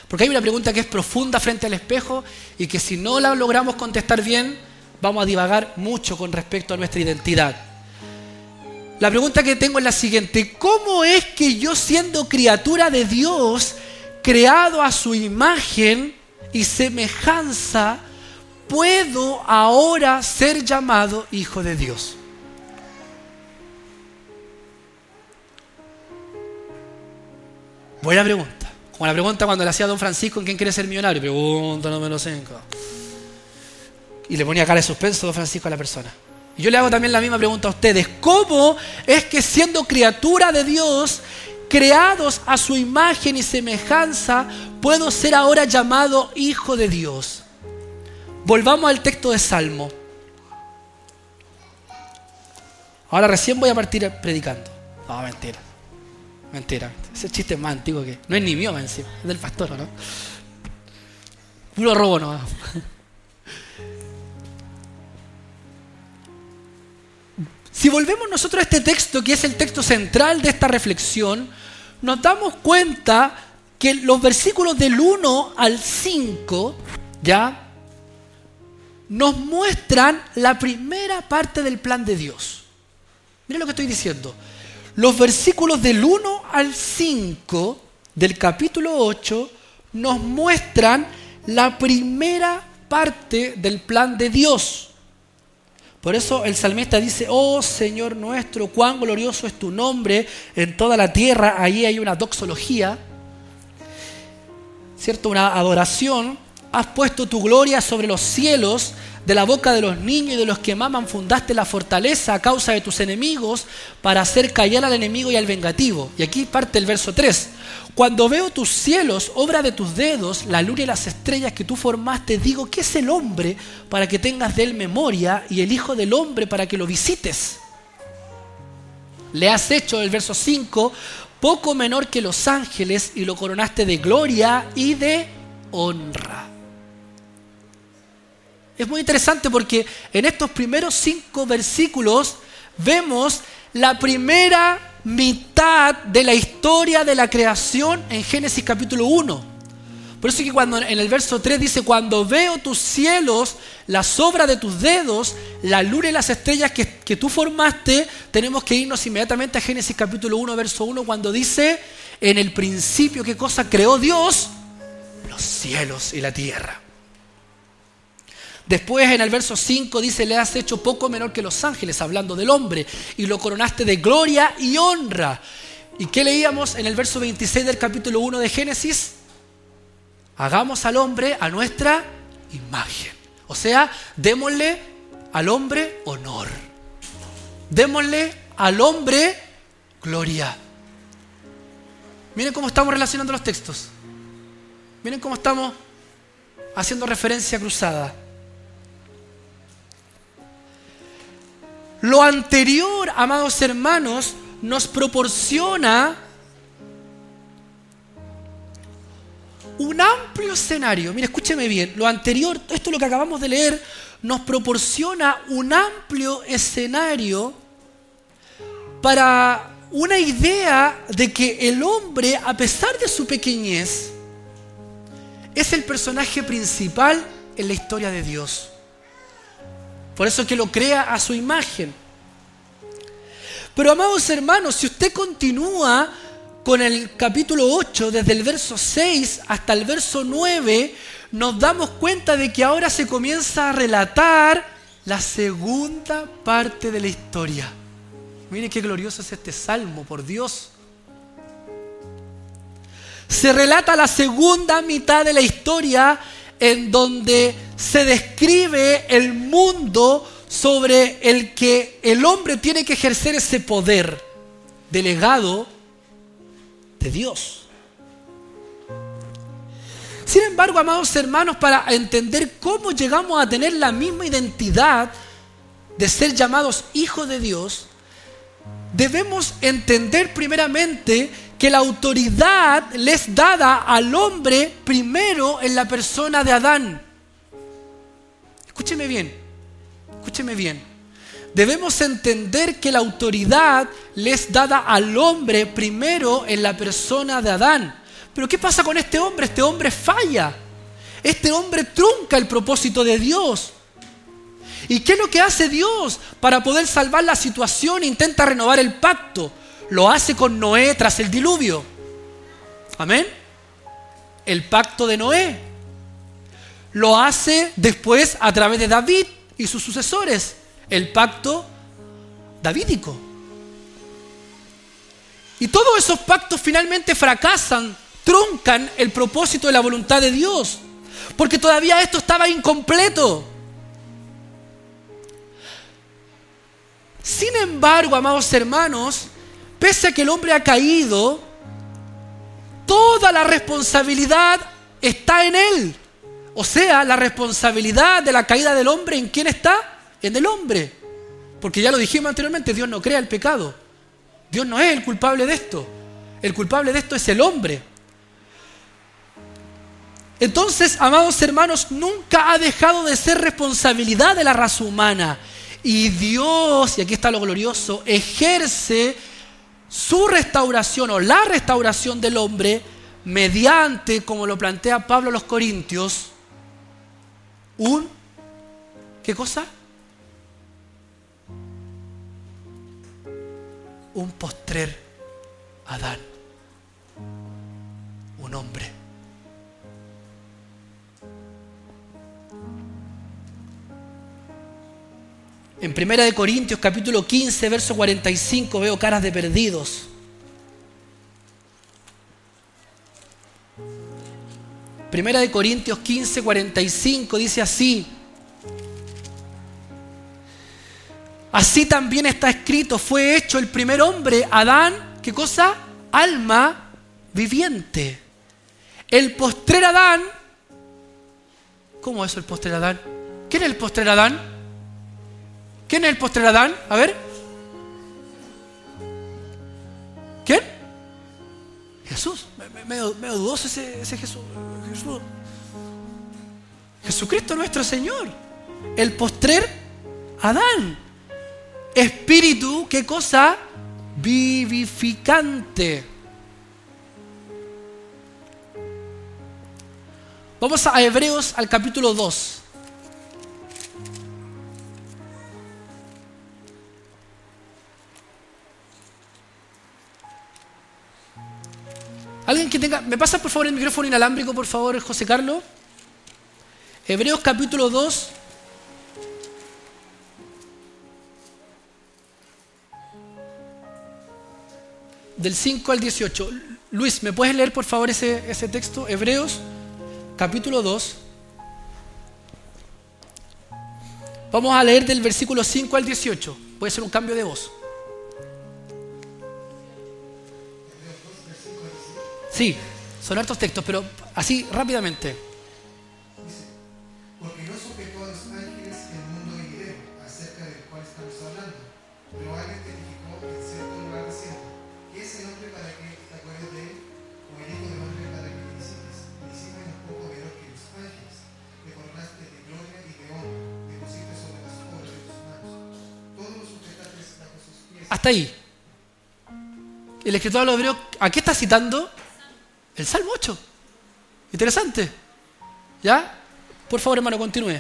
Porque hay una pregunta que es profunda frente al espejo y que si no la logramos contestar bien, vamos a divagar mucho con respecto a nuestra identidad. La pregunta que tengo es la siguiente. ¿Cómo es que yo siendo criatura de Dios, creado a su imagen y semejanza, puedo ahora ser llamado hijo de Dios? Buena pregunta. Como la pregunta cuando le hacía a don Francisco en quién quiere ser millonario. Pregunta, no me lo sé. Y le ponía cara de suspenso don Francisco a la persona. Yo le hago también la misma pregunta a ustedes. ¿Cómo es que siendo criatura de Dios, creados a su imagen y semejanza, puedo ser ahora llamado hijo de Dios? Volvamos al texto de Salmo. Ahora recién voy a partir predicando. No, mentira. Mentira. Ese chiste es más antiguo que... No es ni mío encima, es del pastor, ¿no? Puro robo no. Si volvemos nosotros a este texto, que es el texto central de esta reflexión, nos damos cuenta que los versículos del 1 al 5, ¿ya? Nos muestran la primera parte del plan de Dios. Miren lo que estoy diciendo. Los versículos del 1 al 5 del capítulo 8 nos muestran la primera parte del plan de Dios. Por eso el salmista dice, oh Señor nuestro, cuán glorioso es tu nombre en toda la tierra. Ahí hay una doxología, ¿cierto? Una adoración. Has puesto tu gloria sobre los cielos, de la boca de los niños y de los que maman fundaste la fortaleza a causa de tus enemigos para hacer callar al enemigo y al vengativo. Y aquí parte el verso 3. Cuando veo tus cielos, obra de tus dedos, la luna y las estrellas que tú formaste, digo, ¿qué es el hombre para que tengas de él memoria y el Hijo del hombre para que lo visites? Le has hecho, el verso 5, poco menor que los ángeles y lo coronaste de gloria y de honra. Es muy interesante porque en estos primeros cinco versículos vemos la primera mitad de la historia de la creación en Génesis capítulo 1. Por eso es que cuando en el verso 3 dice, cuando veo tus cielos, la sobra de tus dedos, la luna y las estrellas que, que tú formaste, tenemos que irnos inmediatamente a Génesis capítulo 1, verso 1, cuando dice, en el principio, ¿qué cosa creó Dios? Los cielos y la tierra. Después en el verso 5 dice, le has hecho poco menor que los ángeles, hablando del hombre, y lo coronaste de gloria y honra. ¿Y qué leíamos en el verso 26 del capítulo 1 de Génesis? Hagamos al hombre a nuestra imagen. O sea, démosle al hombre honor. Démosle al hombre gloria. Miren cómo estamos relacionando los textos. Miren cómo estamos haciendo referencia cruzada. Lo anterior, amados hermanos, nos proporciona un amplio escenario. Mire, escúcheme bien. Lo anterior, esto es lo que acabamos de leer, nos proporciona un amplio escenario para una idea de que el hombre, a pesar de su pequeñez, es el personaje principal en la historia de Dios. Por eso que lo crea a su imagen. Pero amados hermanos, si usted continúa con el capítulo 8, desde el verso 6 hasta el verso 9, nos damos cuenta de que ahora se comienza a relatar la segunda parte de la historia. Mire qué glorioso es este salmo, por Dios. Se relata la segunda mitad de la historia en donde se describe el mundo sobre el que el hombre tiene que ejercer ese poder delegado de Dios. Sin embargo, amados hermanos, para entender cómo llegamos a tener la misma identidad de ser llamados hijos de Dios, debemos entender primeramente que la autoridad les dada al hombre primero en la persona de Adán. Escúcheme bien, escúcheme bien. Debemos entender que la autoridad les dada al hombre primero en la persona de Adán. Pero ¿qué pasa con este hombre? Este hombre falla. Este hombre trunca el propósito de Dios. ¿Y qué es lo que hace Dios para poder salvar la situación? Intenta renovar el pacto lo hace con Noé tras el diluvio. Amén. El pacto de Noé. Lo hace después a través de David y sus sucesores. El pacto davídico. Y todos esos pactos finalmente fracasan, truncan el propósito de la voluntad de Dios. Porque todavía esto estaba incompleto. Sin embargo, amados hermanos, pese a que el hombre ha caído, toda la responsabilidad está en él. O sea, la responsabilidad de la caída del hombre, ¿en quién está? En el hombre. Porque ya lo dijimos anteriormente, Dios no crea el pecado. Dios no es el culpable de esto. El culpable de esto es el hombre. Entonces, amados hermanos, nunca ha dejado de ser responsabilidad de la raza humana. Y Dios, y aquí está lo glorioso, ejerce su restauración o la restauración del hombre mediante, como lo plantea Pablo a los Corintios, un, ¿qué cosa? Un postrer Adán, un hombre. En Primera de Corintios capítulo 15, verso 45 veo caras de perdidos. Primera de Corintios 15, 45 dice así. Así también está escrito, fue hecho el primer hombre, Adán, ¿qué cosa? Alma viviente. El postrer Adán, ¿cómo es el postrer Adán? ¿Quién es el postrer Adán? ¿Quién es el postrer Adán? A ver. ¿Quién? Jesús. Medio, dudoso ese, Jesús. Jesús. Jesucristo nuestro Señor. El postrer Adán. Espíritu, ¿qué cosa? Vivificante. Vamos a Hebreos al capítulo 2. Alguien que tenga. ¿Me pasa por favor el micrófono inalámbrico, por favor, José Carlos? Hebreos capítulo 2. Del 5 al 18. Luis, ¿me puedes leer por favor ese, ese texto? Hebreos capítulo 2. Vamos a leer del versículo 5 al 18. Puede ser un cambio de voz. Sí, son hartos textos, pero así rápidamente. Dice, porque no sujetó a los ángeles el mundo venidero, acerca del cual estamos hablando, pero alguien testificó en cierto lugar diciendo, que es el hombre para que te acuerdes de él, o el hijo del hombre para que te visites, y hiciste un poco menor que los ángeles, le coronaste de gloria y de honra, le pusiste sobre las obras de tus manos, todos los sujetaste bajo sus pies. Hasta ahí. El escritor de los hebreos, ¿a qué está citando? El Salmo 8. Interesante. ¿Ya? Por favor, hermano, continúe.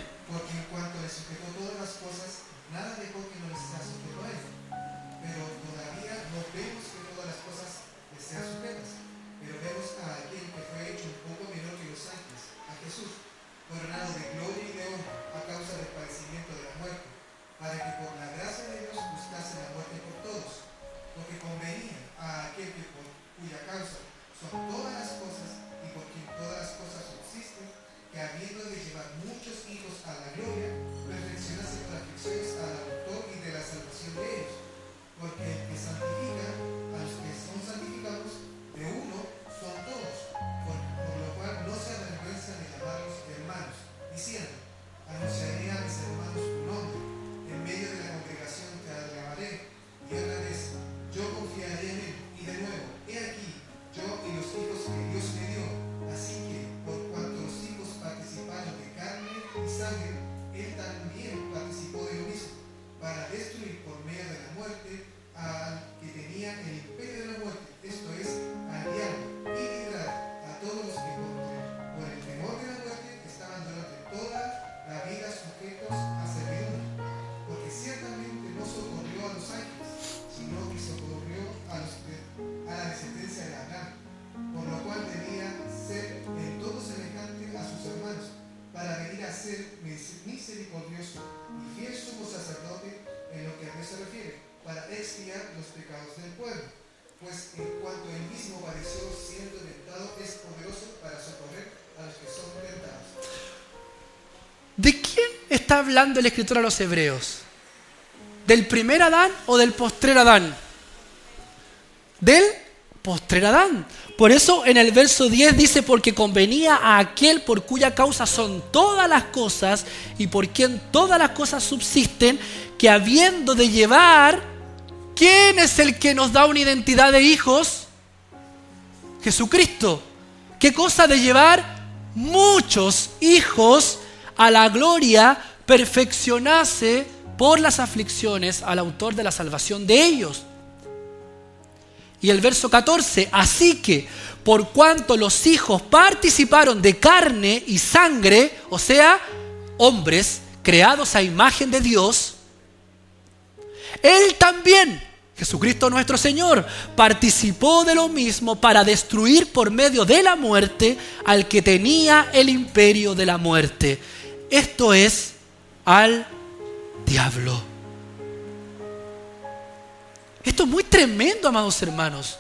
Hablando el escritor a los hebreos? ¿Del primer Adán o del postrer Adán? Del postrer Adán. Por eso en el verso 10 dice, porque convenía a aquel por cuya causa son todas las cosas y por quien todas las cosas subsisten, que habiendo de llevar, ¿quién es el que nos da una identidad de hijos? Jesucristo. ¿Qué cosa de llevar muchos hijos a la gloria perfeccionase por las aflicciones al autor de la salvación de ellos? Y el verso 14, así que por cuanto los hijos participaron de carne y sangre, o sea, hombres creados a imagen de Dios, Él también, Jesucristo nuestro Señor, participó de lo mismo para destruir por medio de la muerte al que tenía el imperio de la muerte. Esto es al diablo. Esto es muy tremendo, amados hermanos.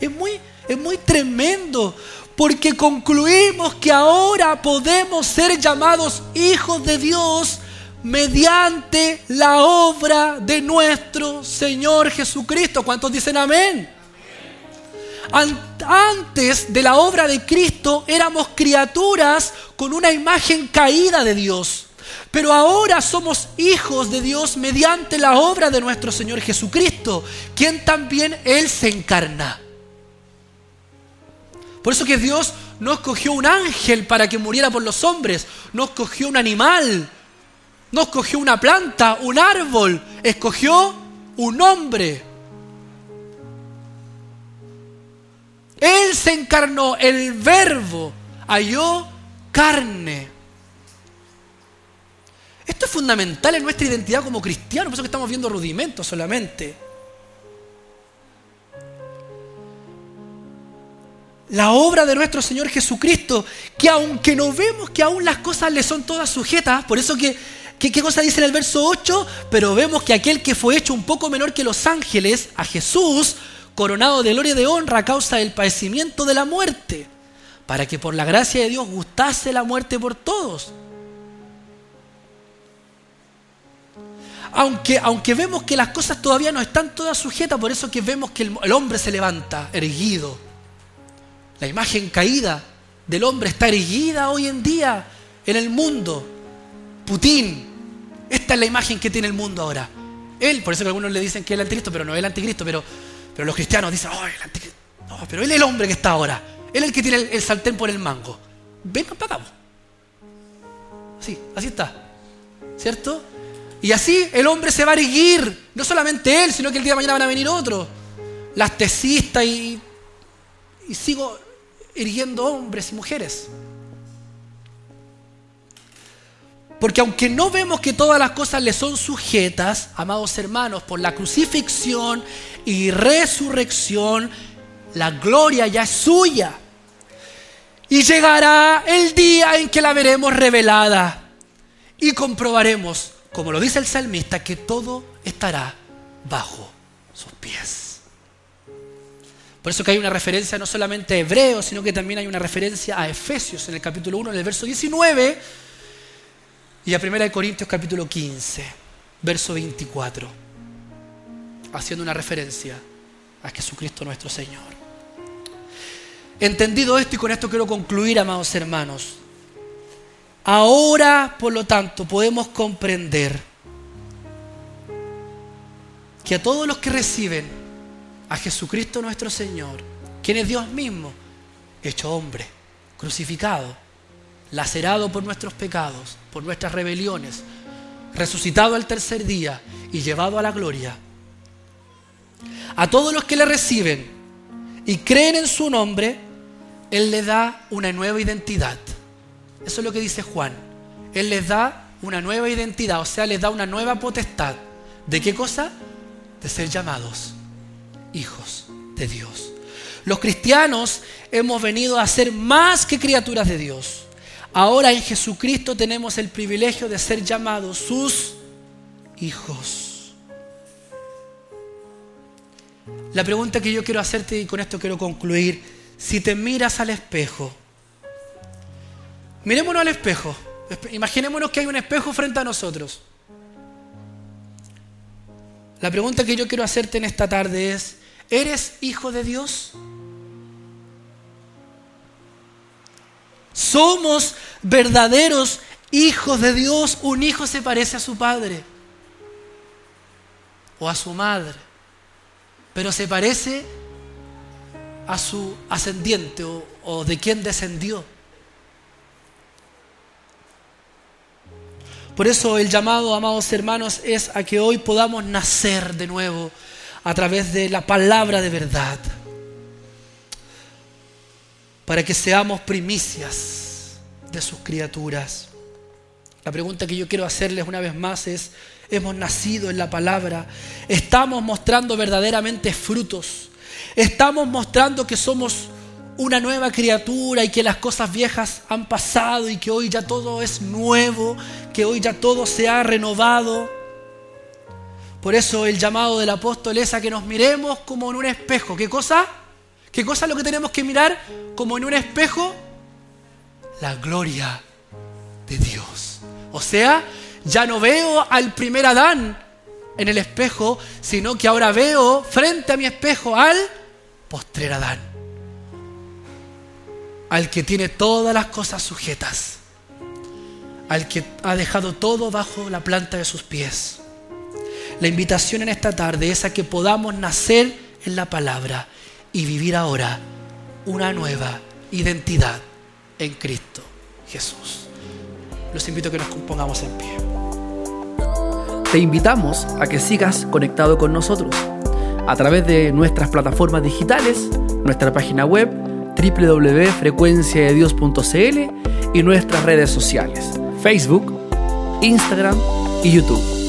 Es muy, es muy tremendo porque concluimos que ahora podemos ser llamados hijos de Dios mediante la obra de nuestro Señor Jesucristo. ¿Cuántos dicen amén? Antes de la obra de Cristo éramos criaturas con una imagen caída de Dios. Pero ahora somos hijos de Dios mediante la obra de nuestro Señor Jesucristo, quien también Él se encarna. Por eso que Dios no escogió un ángel para que muriera por los hombres, no escogió un animal, no escogió una planta, un árbol, escogió un hombre. Él se encarnó, el verbo halló carne. Esto es fundamental en nuestra identidad como cristianos, por eso que estamos viendo rudimentos solamente. la obra de nuestro Señor Jesucristo, que aunque no vemos que aún las cosas le son todas sujetas, por eso que, ¿qué cosa dice en el verso 8? Pero vemos que aquel que fue hecho un poco menor que los ángeles, a Jesús, coronado de gloria y de honra a causa del padecimiento de la muerte, para que por la gracia de Dios gustase la muerte por todos. Aunque, aunque vemos que las cosas todavía no están todas sujetas, por eso que vemos que el hombre se levanta erguido la imagen caída del hombre está erguida hoy en día en el mundo. Putin, esta es la imagen que tiene el mundo ahora. Él, por eso que algunos le dicen que es el anticristo, pero no es el anticristo, pero, pero los cristianos dicen, oh, el anticristo. No, pero él es el hombre que está ahora. Él es el que tiene el, saltén por el mango. Vengan para acá. Sí, así está. ¿Cierto? Y así el hombre se va a erguir. No solamente él, sino que el día de mañana van a venir otros. Las tesistas y, y sigo hiriendo hombres y mujeres. Porque aunque no vemos que todas las cosas le son sujetas, amados hermanos, por la crucifixión y resurrección, la gloria ya es suya. Y llegará el día en que la veremos revelada y comprobaremos, como lo dice el salmista, que todo estará bajo sus pies. Por eso que hay una referencia no solamente a Hebreos, sino que también hay una referencia a Efesios en el capítulo 1, en el verso 19, y a 1 Corintios capítulo 15, verso 24, haciendo una referencia a Jesucristo nuestro Señor. Entendido esto y con esto quiero concluir, amados hermanos. Ahora, por lo tanto, podemos comprender que a todos los que reciben a Jesucristo nuestro Señor, quien es Dios mismo, hecho hombre, crucificado, lacerado por nuestros pecados, por nuestras rebeliones, resucitado al tercer día y llevado a la gloria. A todos los que le reciben y creen en su nombre, Él les da una nueva identidad. Eso es lo que dice Juan. Él les da una nueva identidad, o sea, les da una nueva potestad. ¿De qué cosa? De ser llamados hijos de Dios. Los cristianos hemos venido a ser más que criaturas de Dios. Ahora en Jesucristo tenemos el privilegio de ser llamados sus hijos. La pregunta que yo quiero hacerte y con esto quiero concluir, si te miras al espejo, mirémonos al espejo, imaginémonos que hay un espejo frente a nosotros. La pregunta que yo quiero hacerte en esta tarde es, ¿Eres hijo de Dios? Somos verdaderos hijos de Dios. Un hijo se parece a su padre o a su madre, pero se parece a su ascendiente o, de quien descendió. Por eso el llamado, amados hermanos, es a que hoy podamos nacer de nuevo a través de la palabra de verdad, para que seamos primicias de sus criaturas. La pregunta que yo quiero hacerles una vez más es, ¿hemos nacido en la palabra? ¿Estamos mostrando verdaderamente frutos? ¿Estamos mostrando que somos una nueva criatura y que las cosas viejas han pasado y que hoy ya todo es nuevo, que hoy ya todo se ha renovado? Por eso el llamado del apóstol es a que nos miremos como en un espejo. ¿Qué cosa? ¿Qué cosa es lo que tenemos que mirar como en un espejo? La gloria de Dios. O sea, ya no veo al primer Adán en el espejo, sino que ahora veo frente a mi espejo al postrer Adán. Al que tiene todas las cosas sujetas. Al que ha dejado todo bajo la planta de sus pies. La invitación en esta tarde es a que podamos nacer en la palabra y vivir ahora una nueva identidad en Cristo Jesús los invito a que nos pongamos en pie. Te invitamos a que sigas conectado con nosotros a través de nuestras plataformas digitales, nuestra página web www.frecuenciadedios.cl y nuestras redes sociales, Facebook, Instagram y YouTube.